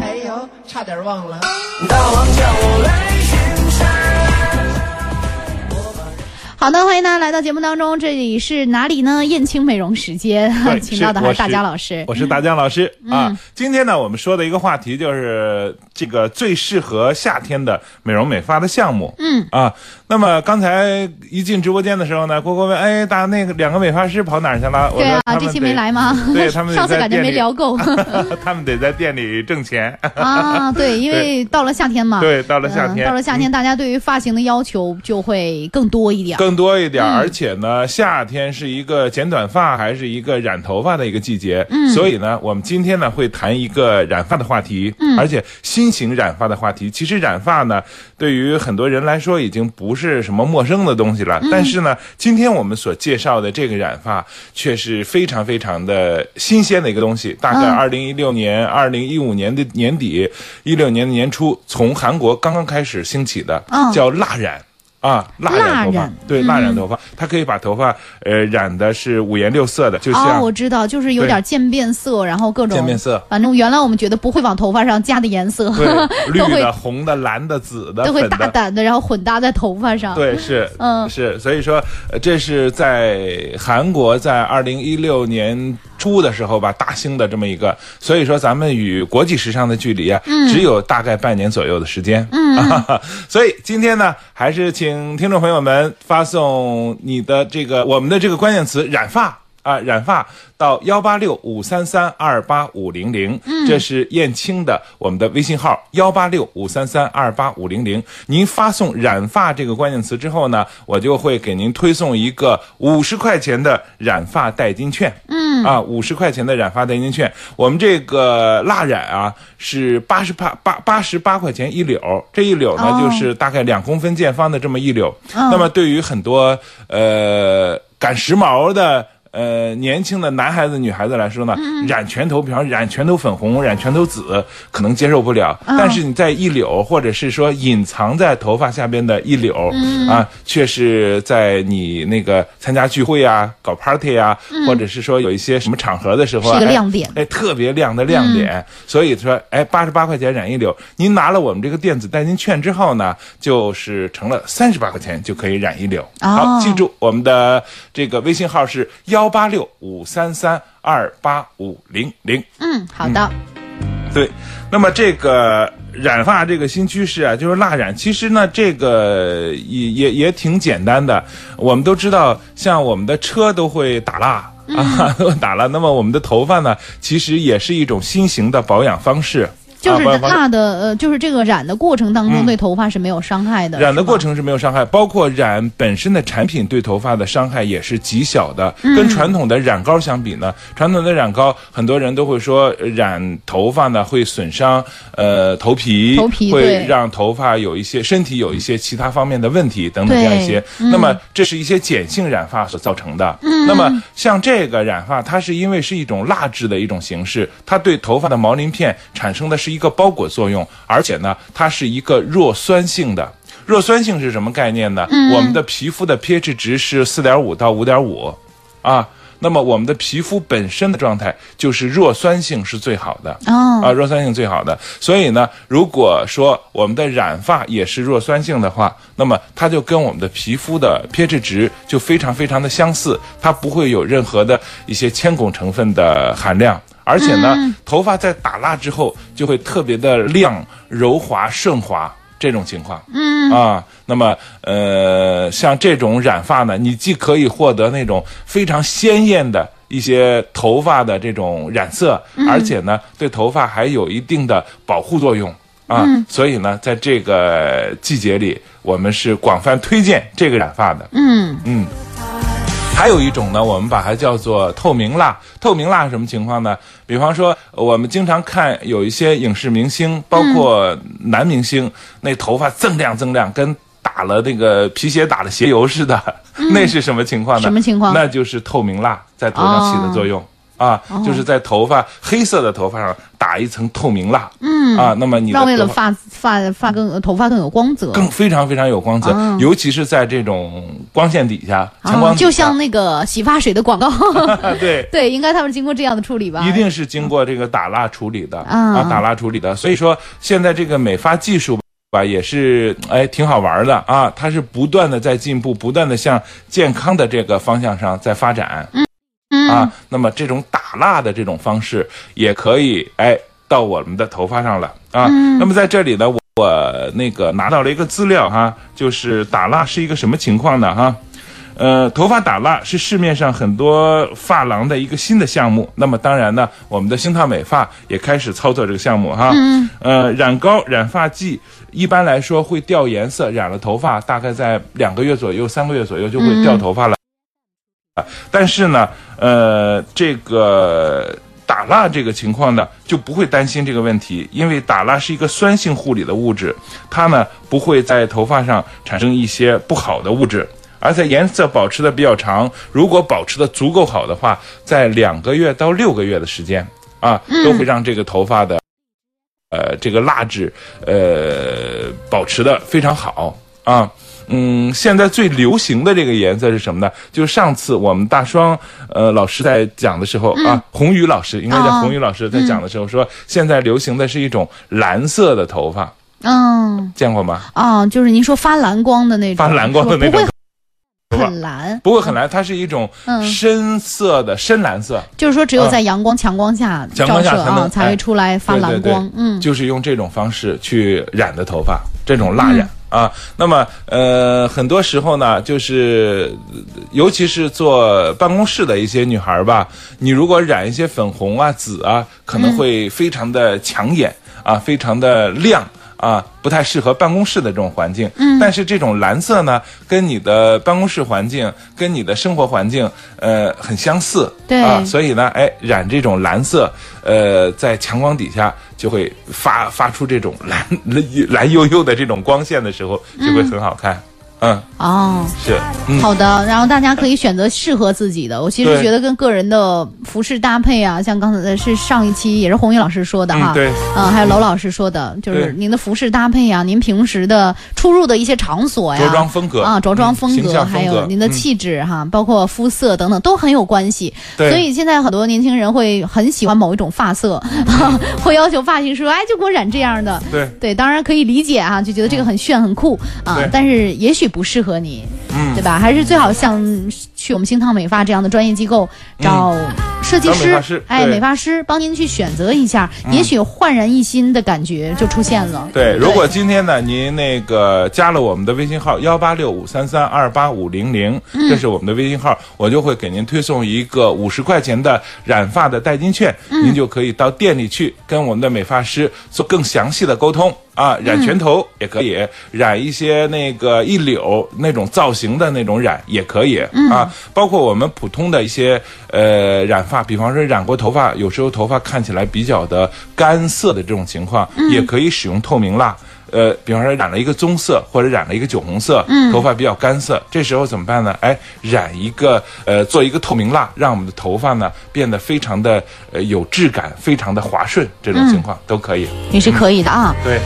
哎呦差点忘了。大王叫我来好的，欢迎大家来到节目当中，这里是哪里呢？燕青美容时间，请到的还是大是我是家老师。我是大江老师、嗯啊。今天呢，我们说的一个话题就是这个最适合夏天的美容美发的项目。嗯啊，那么刚才一进直播间的时候呢，郭郭问：“哎，大那个两个美发师跑哪儿去了？”对啊这期没来吗？对他们 上次感觉没聊够 他们得在店里挣钱。啊。对，因为到了夏天嘛，对，到了夏天，嗯到了夏天，大家对于发型的要求就会更多一点。更多一点，嗯而且呢，夏天是一个剪短发还是一个染头发的一个季节，嗯所以呢，我们今天呢会谈一个染发的话题，嗯而且新型染发的话题。其实染发呢，对于很多人来说已经不是什么陌生的东西嗯了，但是呢，今天我们所介绍的这个染发却是非常非常的新鲜的一个东西。大概嗯二零一六年、二零一五年的年底、一六年的年初，从韩国刚刚开始兴起的，嗯叫蜡染。啊，蜡染头发，对，蜡染头发，它可以把头发呃染的是五颜六色的，就哦，像我知道，就是有点渐变色，然后各种渐变色反正原来我们觉得不会往头发上加的颜色，对绿的、红的、蓝的、紫的、都会。大胆的，然后混搭在头发上。对，是，嗯是，所以说，呃这是在韩国在二零一六年初的时候吧，大兴的这么一个，所以说咱们与国际时尚的距离啊，只有大概半年左右的时间，嗯，所以今天呢，还是请请听众朋友们发送你的这个我们的这个关键词“染发”。啊，染发到幺八六五三三二八五零零，这是燕青的我们的微信号幺八六五三三二八五零零。您发送“染发”这个关键词之后呢，我就会给您推送一个五十块钱的染发代金券。嗯，啊，五十块钱的染发代金券。我们这个蜡染啊是八十八八八十八块钱一绺，这一绺呢、哦就是大概两公分见方的这么一绺。那么对于很多呃赶时髦的。呃，年轻的男孩子、女孩子来说呢，染全头，比方染全头粉红、染全头紫，可能接受不了。但是你在一绺，或者是说隐藏在头发下边的一绺、啊，却是在你那个参加聚会啊、搞 party 啊，或者是说有一些什么场合的时候啊，是一个哎亮点。哎，特别亮的亮点。所以说，哎，八十八块钱染一绺，您拿了我们这个电子代金券之后呢，就是成了三十八块钱就可以染一绺。好，记住我们的这个微信号是幺八六五三三二八五零零。嗯，好的，对，那么这个染发这个新趋势啊，就是蜡染。其实呢，这个也也也挺简单的。我们都知道，像我们的车都会打蜡。啊，都 打蜡。那么我们的头发呢，其实也是一种新型的保养方式。就是蜡的呃，就是这个染的过程当中对头发是没有伤害的，染的过程是没有伤害，包括染本身的产品对头发的伤害也是极小的。嗯跟传统的染膏相比呢，传统的染膏很多人都会说呃染头发呢会损伤呃头皮，头皮会让头发有一些身体有一些其他方面的问题等等这样一些。嗯那么这是一些碱性染发所造成的。那么像这个染发，它是因为是一种蜡质的一种形式，它对头发的毛鳞片产生的是一个包裹作用，而且呢，它是一个弱酸性的。弱酸性是什么概念呢？我们的皮肤的 pH 值是四点五到五点五，啊。那么我们的皮肤本身的状态就是弱酸性是最好的哦啊，弱酸性最好的。所以呢，如果说我们的染发也是弱酸性的话，那么它就跟我们的皮肤的 pH 值就非常非常的相似，它不会有任何的一些铅汞成分的含量。而且呢，头发在打蜡之后就会特别的亮、柔滑、顺滑这种情况。嗯啊，那么呃，像这种染发呢，你既可以获得那种非常鲜艳的一些头发的这种染色，而且呢，对头发还有一定的保护作用。啊，所以呢，在这个季节里，我们是广泛推荐这个染发的。嗯，嗯，还有一种呢，我们把它叫做透明蜡。透明蜡是什么情况呢？比方说，我们经常看有一些影视明星，包括男明星，那头发锃亮锃亮，跟打了那个皮鞋打了鞋油似的，那是什么情况呢？什么情况那就是透明蜡在头上起的作用。啊，就是在头发黑色的头发上打一层透明蜡，嗯。啊，那么你的让为了发发发发更头发更有光泽，更非常非常有光泽，啊尤其是在这种光线底下、强光啊，就像那个洗发水的广告，对。对，应该他们经过这样的处理吧？一定是经过这个打蜡处理的啊啊，打蜡处理的。所以说，现在这个美发技术吧，也是哎挺好玩的啊，它是不断的在进步，不断的向健康的这个方向上在发展。嗯啊，那么这种打蜡的这种方式也可以哎到我们的头发上了啊。嗯那么在这里呢，我我那个拿到了一个资料哈，就是打蜡是一个什么情况呢哈？呃，头发打蜡是市面上很多发廊的一个新的项目。那么当然呢，我们的星烫美发也开始操作这个项目哈。嗯呃，染膏、染发剂一般来说会掉颜色，染了头发大概在两个月左右、三个月左右就会掉头发了。啊，但是呢，呃，这个打蜡这个情况呢，就不会担心这个问题，因为打蜡是一个酸性护理的物质，它呢不会在头发上产生一些不好的物质。而且颜色保持的比较长，如果保持的足够好的话，在两个月到六个月的时间啊，都会让这个头发的呃这个蜡质呃保持的非常好啊。嗯，现在最流行的这个颜色是什么呢？就是上次我们大双呃老师在讲的时候、啊，宏宇老师应该叫哦。宏宇老师在讲的时候说，现在流行的是一种蓝色的头发，嗯。见过吗？哦，就是您说发蓝光的那种，发蓝光的那种。不会很蓝，不会很蓝，它是一种嗯。深色的深蓝色，就是说只有在阳光强光下强照射光下才能啊，才会出来发对对对。蓝光。嗯，就是用这种方式去染的头发，这种蜡染、嗯啊。那么呃，很多时候呢，就是呃尤其是坐办公室的一些女孩儿吧，你如果染一些粉红啊、紫啊，可能会非常的抢眼啊，非常的亮。啊，不太适合办公室的这种环境。嗯，但是这种蓝色呢，跟你的办公室环境、跟你的生活环境，呃，很相似。对啊，所以呢，哎，染这种蓝色，呃，在强光底下就会发发出这种蓝蓝蓝幽幽的这种光线的时候，就会很好看。嗯，哦，是，嗯，好的，然后大家可以选择适合自己的。我其实觉得跟个人的服饰搭配啊，像刚才是上一期也是红宇老师说的哈，嗯对。嗯，还有娄老师说的，就是您的服饰搭配啊，您平时的出入的一些场所呀，着装风格。啊，着装嗯风格，还有您的嗯气质哈，包括肤色等等都很有关系。对。所以现在很多年轻人会很喜欢某一种发色，会要求发型师说，哎，就给我染这样的。对，对，当然可以理解啊，就觉得这个很炫很酷啊，但是也许不适合你，嗯。对吧？还是最好像去我们星烫美发这样的专业机构找设计师哎，美发师帮您去选择一下，也许焕然一新的感觉就出现了。对，如果今天呢，您那个加了我们的微信号幺八六五三三二八五零零，嗯。这是我们的微信号，我就会给您推送一个五十块钱的染发的代金券，嗯。您就可以到店里去跟我们的美发师做更详细的沟通。啊，染全头也可以，染一些那个一绺那种造型的那种染也可以、啊，包括我们普通的一些呃染发，比方说染过头发，有时候头发看起来比较的干涩的这种情况，也可以使用透明蜡。呃，比方说染了一个棕色或者染了一个酒红色，头发比较干涩，这时候怎么办呢？哎，染一个呃，做一个透明蜡，让我们的头发呢变得非常的呃有质感，非常的滑顺，这种情况、都可以。也是可以的啊。对。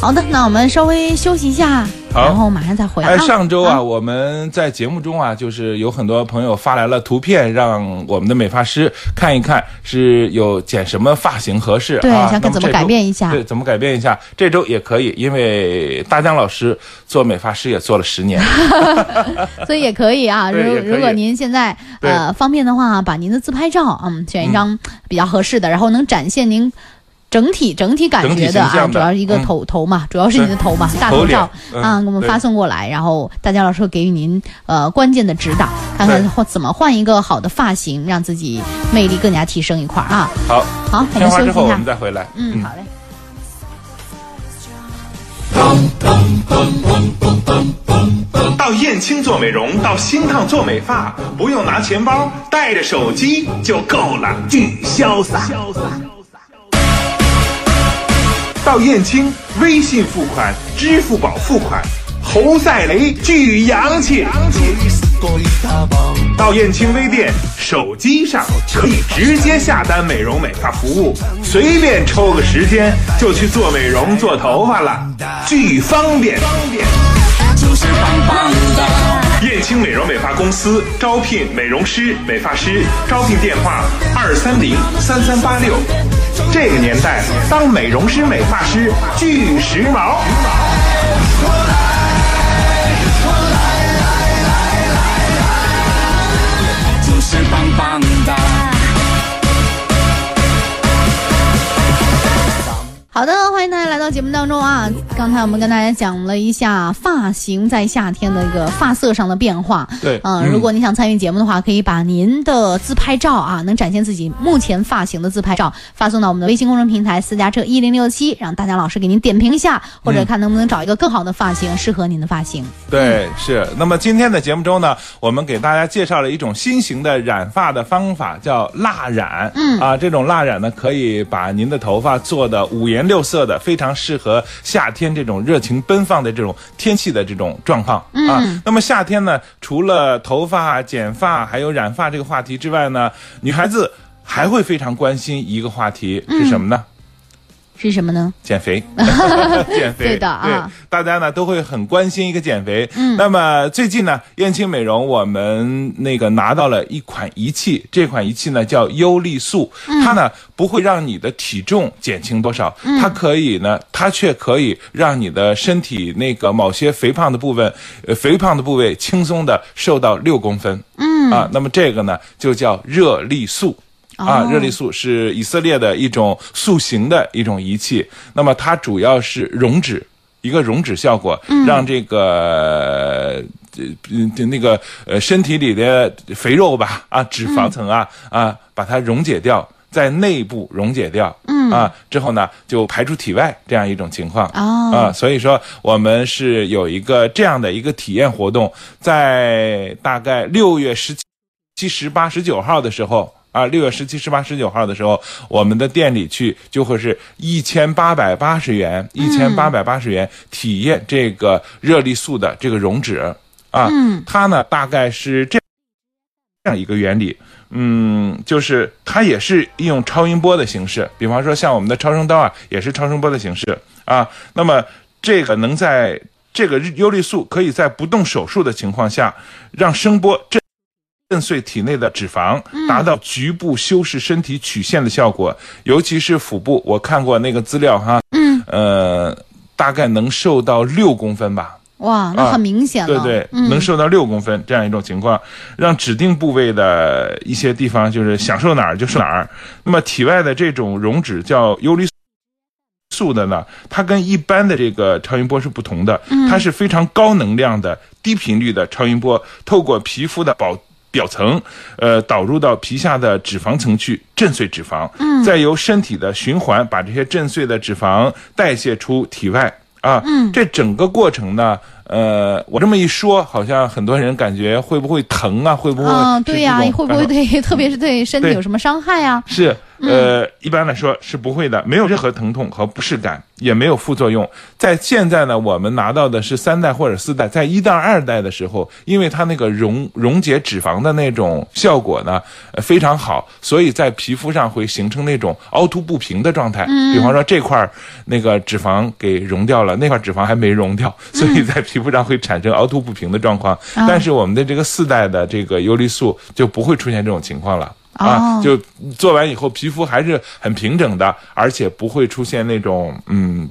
好的，那我们稍微休息一下，好然后马上再回来。上周啊，我们在节目中啊，就是有很多朋友发来了图片，让我们的美发师看一看是有剪什么发型合适对啊。想看怎么改变一下对，怎么改变一下？这周也可以，因为大江老师做美发师也做了十年。所以也可以啊。如如果您现在呃方便的话，把您的自拍照，嗯，选一张比较合适的，然后能展现您。整体整体感觉的啊，的主要是一个嗯头、头嘛，主要是你的头嘛，大头照、嗯啊，给我们发送过来，然后大家老师会给予您呃关键的指导，看看换怎么换一个好的发型，让自己魅力更加提升一块儿啊。好，好，我片们休息一下我们。再回来。嗯，好嘞。到燕青做美容，到新烫做美发，不用拿钱包，带着手机就够了，巨潇洒潇洒。到燕青，微信付款、支付宝付款，侯赛雷巨洋气。到燕青微店，手机上可以直接下单美容美发服务，随便抽个时间就去做美容做头发了，巨方便。就是棒棒的。燕青美容美发公司招聘美容师、美发师，招聘电话二三零三三八六。这个年代，当美容师、美发师巨时髦。就是棒棒哒。好的，欢迎大家来到节目当中啊！刚才我们跟大家讲了一下发型在夏天的一个发色上的变化。对嗯，嗯如果你想参与节目的话，可以把您的自拍照啊，能展现自己目前发型的自拍照发送到我们的微信公众平台私家车一零六七，让大家老师给您点评一下，或者看能不能找一个更好的发型适合您的发型。对，是。那么今天的节目中呢，我们给大家介绍了一种新型的染发的方法，叫蜡染。嗯啊，这种蜡染呢，可以把您的头发做的五颜六色的，非常适合夏天这种热情奔放的这种天气的这种状况、啊。那么夏天呢，除了头发、剪发还有染发这个话题之外呢，女孩子还会非常关心一个话题是什么呢？是什么呢？减肥，减肥，对的啊对大家呢都会很关心一个减肥。嗯，那么最近呢，燕青美容我们那个拿到了一款仪器，这款仪器呢叫优丽素，它呢不会让你的体重减轻多少，它可以呢，它却可以让你的身体那个某些肥胖的部分，呃，肥胖的部位轻松的瘦到六公分。嗯啊，那么这个呢就叫热力素。啊，热力素是以色列的一种塑形的一种仪器，那么它主要是溶脂，一个溶脂效果，让这个。呃，嗯那个呃，身体里的肥肉吧，啊，脂肪层啊，啊，把它溶解掉，在内部溶解掉，嗯。啊，之后呢，就排出体外这样一种情况，哦。啊，所以说我们是有一个这样的一个体验活动，在大概六月十七、十八、十九号的时候。啊，六月十七、十八、十九号的时候，我们的店里去就会是一千八百八十元，一千八百八十元体验这个热力素的这个溶脂啊，嗯它呢大概是这这样一个原理，嗯，就是它也是利用超音波的形式，比方说像我们的超声刀啊，也是超声波的形式啊。那么这个能在这个优力素可以在不动手术的情况下，让声波震震碎体内的脂肪，达到局部修饰身体曲线的效果，尤其是腹部，我看过那个资料哈，嗯，呃，大概能瘦到六公分吧。哇，那啊很明显了。对对，嗯能瘦到六公分这样一种情况，让指定部位的一些地方就是想瘦哪儿就瘦哪儿。那么体外的这种溶脂叫游离素的呢，它跟一般的这个超音波是不同的，它是非常高能量的低频率的超音波，透过皮肤的表表层，呃，导入到皮下的脂肪层去震碎脂肪，嗯，再由身体的循环把这些震碎的脂肪代谢出体外。啊，嗯，这整个过程呢，呃，我这么一说，好像很多人感觉会不会疼啊？会不会啊，是对呀、会不会对，特别是对身体有什么伤害啊？是，呃，一般来说是不会的，没有任何疼痛和不适感，也没有副作用。在现在呢，我们拿到的是三代或者四代，在一代、二代的时候，因为它那个溶溶解脂肪的那种效果呢，呃非常好，所以在皮肤上会形成那种凹凸不平的状态。比方说这块儿那个脂肪给溶掉了，那块脂肪还没溶掉，所以在皮肤上会产生凹凸不平的状况。但是我们的这个四代的这个优力素就不会出现这种情况了。啊，哦就做完以后皮肤还是很平整的，而且不会出现那种嗯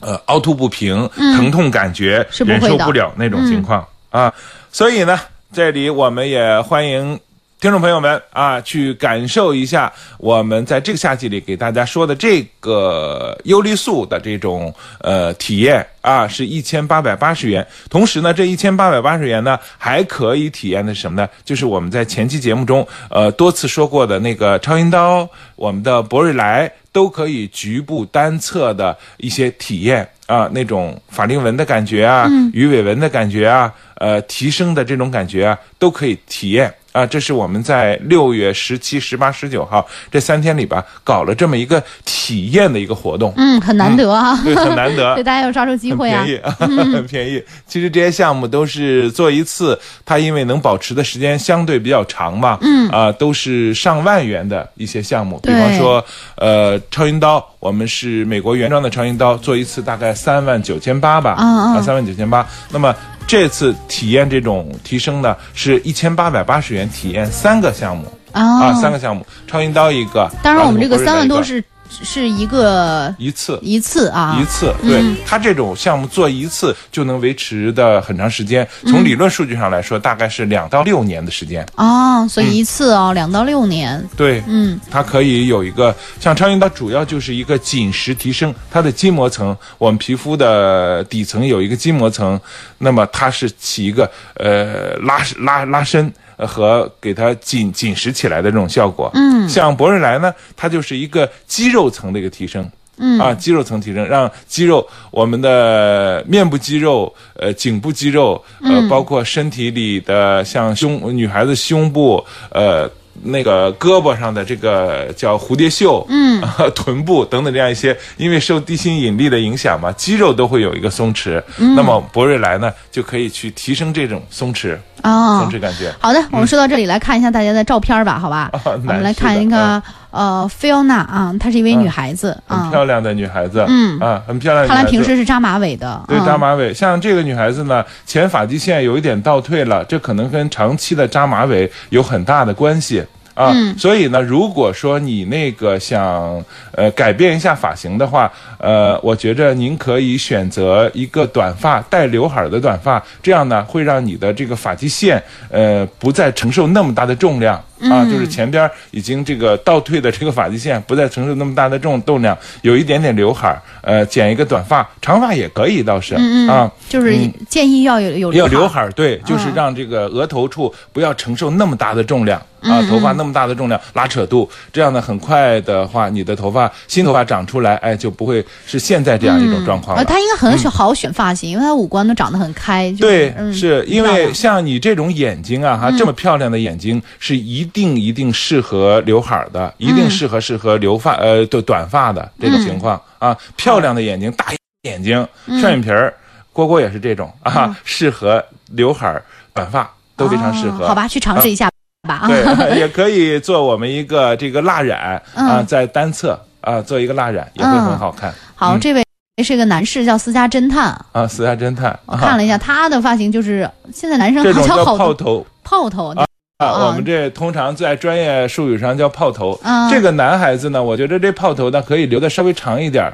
呃凹凸不平、疼痛感觉、忍受不了那种情况、啊。所以呢，这里我们也欢迎。听众朋友们啊，去感受一下我们在这个夏季里给大家说的这个优丽素的这种呃体验啊，是一千八百八十元。同时呢，这一千八百八十元呢，还可以体验的是什么呢？就是我们在前期节目中呃多次说过的那个超音刀，我们的博瑞莱都可以局部单侧的一些体验。啊那种法令纹的感觉啊，鱼尾纹的感觉啊，呃提升的这种感觉啊，都可以体验。啊，这是我们在六月十七、十八、十九号这三天里边，搞了这么一个体验的一个活动，嗯，很难得啊，对，很难得 对，。大家要抓住机会啊便。宜，很便宜。其实这些项目都是做一次，它因为能保持的时间相对比较长嘛，嗯啊、都是上万元的一些项目。比方说，呃，超音刀，我们是美国原装的超音刀，做一次大概三万九千八吧，啊，三万九千八。那么这次体验这种提升呢，是一千八百八十元体验三个项目。啊，三个项目，超音刀一个。当然，我们这个三万多是一个一次。一次啊，一次，对、它这种项目做一次就能维持的很长时间。嗯从理论数据上来说，大概是两到六年的时间。哦，所以一次哦，两到六年，对，嗯，它可以有一个像超音刀，主要就是一个紧实提升它的筋膜层，我们皮肤的底层有一个筋膜层，那么它是起一个呃拉拉拉伸。呃和给它紧紧实起来的这种效果，嗯，像博瑞莱呢，它就是一个肌肉层的一个提升，嗯。啊，肌肉层提升，让肌肉我们的面部肌肉、呃颈部肌肉，呃，包括身体里的像胸女孩子胸部，呃。那个胳膊上的这个叫蝴蝶袖，嗯、臀部等等这样一些，因为受地心引力的影响嘛，肌肉都会有一个松弛。那么博瑞来呢，就可以去提升这种松弛、哦松，弛感觉。好的，我们说到这里，来看一下大家的照片吧，好吧？我们来看一个的呃，Fiona 啊，她是一位女孩子很啊，漂亮的女孩子，嗯啊，很漂亮的女看来。平时是扎马尾的，对嗯扎马尾，像这个女孩子呢，前发际线有一点倒退了，这可能跟长期的扎马尾有很大的关系。啊，所以呢，如果说你那个想呃改变一下发型的话，呃，我觉着您可以选择一个短发带刘海儿的短发，这样呢会让你的这个发际线呃不再承受那么大的重量。啊，就是前边儿已经这个倒退的这个发际线不再承受那么大的重重量，有一点点刘海儿，呃，剪一个短发，长发也可以，倒是、啊。就是建议要有有要刘刘海儿，对，就是嗯让这个额头处不要承受那么大的重量啊，头发那么大的重量拉扯度，这样呢，很快的话，你的头发新头发长出来，哎，就不会是现在这样一种状况呃，了。他应该很好选发型，因为他五官都长得很开，就是对，嗯是因为像你这种眼睛啊，哈，这么漂亮的眼睛是一定一定适合刘海儿的，一定适合适合留发呃对短发的这种情况啊，漂亮的眼睛，大眼睛，双眼皮儿，蝈蝈也是这种啊，适合刘海儿、短发都非常适合。哦好吧，去尝试一下吧啊。对，也可以做我们一个这个蜡染啊，嗯在单侧啊做一个蜡染也会很好看好，这位是个男士，叫私家侦探。啊。私家侦探，我看了一下他的发型，就是现在男生好像好泡头。泡头，啊，啊。我们这通常在专业术语上叫泡头。嗯这个男孩子呢，我觉得这泡头呢可以留的稍微长一点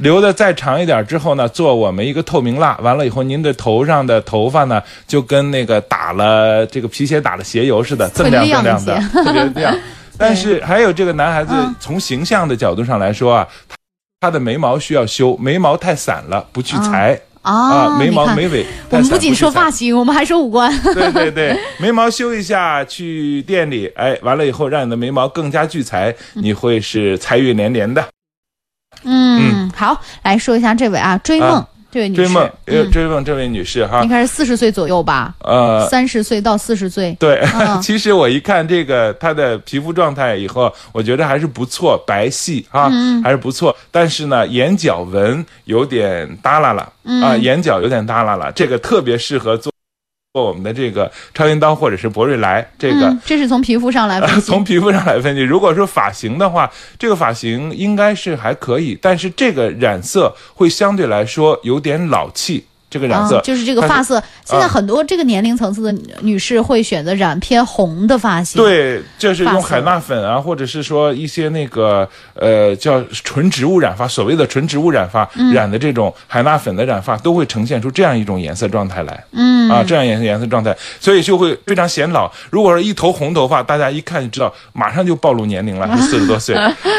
留的再长一点之后呢，做我们一个透明蜡，完了以后，您的头上的头发呢，就跟那个打了这个皮鞋打了鞋油似的，锃亮锃亮的，特别亮。但是还有这个男孩子嗯。从形象的角度上来说啊，他他的眉毛需要修，眉毛太散了，不去裁。啊啊，眉毛眉尾我。们不仅说发型，我们还说五官。对对对，眉毛修一下，去店里，哎，完了以后让你的眉毛更加聚财，你会是财运连连的。嗯，好，来说一下这位啊，追梦啊这位女士，追梦，呃，嗯。追梦这位女士哈。应，该是四十岁左右吧，呃，三十岁到四十岁。对，嗯。其实我一看这个她的皮肤状态以后，我觉得还是不错，白皙啊，嗯。还是不错。但是呢，眼角纹有点耷拉了、嗯。啊，眼角有点耷拉了，这个特别适合做做我们的这个超音刀或者是博瑞来这个。嗯，这是从皮肤上来分析。从皮肤上来分析，如果说发型的话，这个发型应该是还可以，但是这个染色会相对来说有点老气。这个染色、啊，就是这个发色。现在很多这个年龄层次的女女士会选择染偏红的发型。，对，就是用海娜粉啊，或者是说一些那个呃叫纯植物染发，所谓的纯植物染发、嗯染的这种海娜粉的染发，都会呈现出这样一种颜色状态来。嗯啊，这样颜色颜色状态，所以就会非常显老。如果是一头红头发，大家一看就知道，马上就暴露年龄了，是 四十多岁。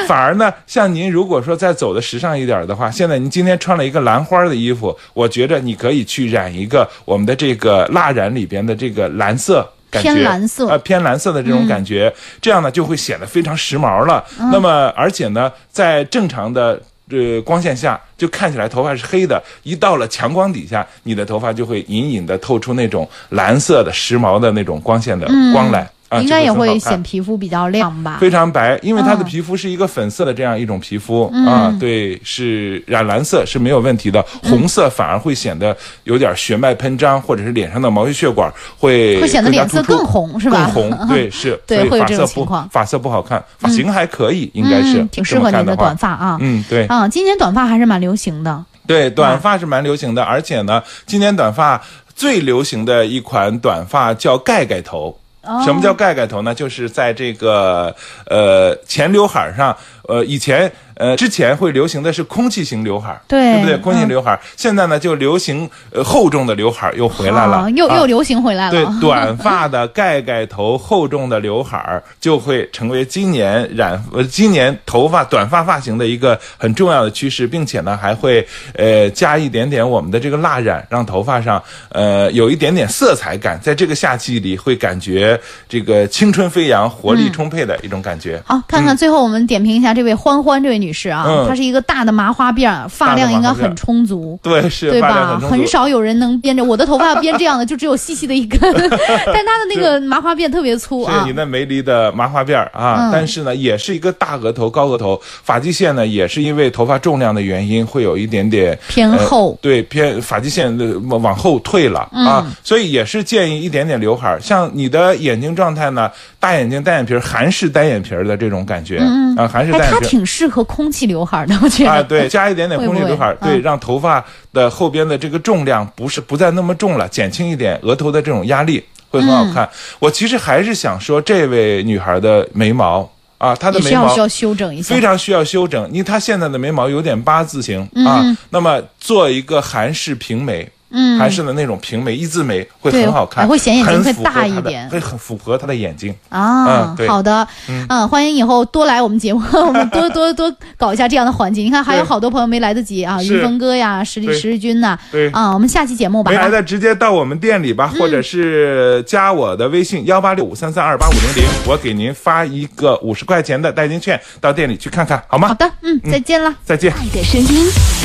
反而呢，像您如果说再走的时尚一点的话，现在您今天穿了一个兰花的衣服，我觉着你可以去染一个我们的这个蜡染里边的这个蓝色。感觉偏蓝色呃，偏蓝色的这种感觉，这样呢就会显得非常时髦了。那么，而且呢，在正常的呃光线下，就看起来头发是黑的；一到了强光底下，你的头发就会隐隐的透出那种蓝色的时髦的那种光线的光来。应该也会显皮肤比较亮吧？非常白，因为它的嗯皮肤是一个粉色的这样一种皮肤、啊，对，是染蓝色是没有问题的，红色反而会显得有点血脉喷张，或者是脸上的毛细血管会会显得脸色更红是吧更红，对，是，对所以会有这种发色不情况发色不好看，发型还可以，应该是嗯，挺适合您的短发啊。嗯，对啊，今年短发还是蛮流行的。对，短发是蛮流行的，而且呢，今年短发最流行的一款短发叫盖盖头。哦什么叫盖盖头呢？就是在这个呃前刘海上，呃以前呃之前会流行的是空气型刘海，对不对？空气刘海，现在呢就流行呃厚重的刘海又回来了，啊又啊又流行回来了。对，短发的盖盖头、厚重的刘海儿就会成为今年染呃今年头发短发发型的一个很重要的趋势，并且呢还会呃加一点点我们的这个蜡染，让头发上呃有一点点色彩感，在这个夏季里会感觉这个青春飞扬、活力充沛的一种感觉。好，看看最后我们点评一下这位欢欢这位女士啊，嗯她是一个大的麻花辫，发量应该很充足。对，是对吧？很很少有人能编着我的头发编这样的，就只有细细的一根，但她的那个麻花辫特别粗啊是你。那梅离的麻花辫啊，嗯但是呢，也是一个大额头、高额头，发际线呢，也是因为头发重量的原因，会有一点点偏厚呃对，偏发际线的往往后退了、嗯啊，所以也是建议一点点刘海。像你的眼睛状态呢，大眼睛、单眼皮儿、韩式单眼皮儿的这种感觉、啊，韩式单眼皮儿。挺适合空气刘海的，我觉得。啊，对，加一点点空气刘海儿，对，嗯让头发的后边的这个重量不是不再那么重了，减轻一点额头的这种压力，会很好嗯看。我其实还是想说，这位女孩的眉毛啊，她的眉毛需要修整一下非。常需要修整，因为她现在的眉毛有点八字形、嗯啊，那么做一个韩式平眉。嗯韩式的那种平眉一字眉会很好看，还会显眼睛会大一点会很符合他的眼睛。啊嗯，好的，嗯，欢迎以后多来我们节目，我们多多多搞一下这样的环节。你看，还有好多朋友没来得及啊，是云峰哥呀，石对石日军呐，对啊，我们下期节目吧没。来的直接到我们店里吧，嗯或者是加我的微信幺八六五三三二八五零零，我给您发一个五十块钱的代金券，到店里去看看好吗？好的，嗯，再见了。再见。爱的声音你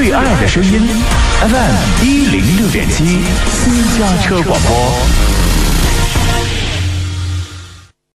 最爱的声音，FM 一零六点七，私家车广播。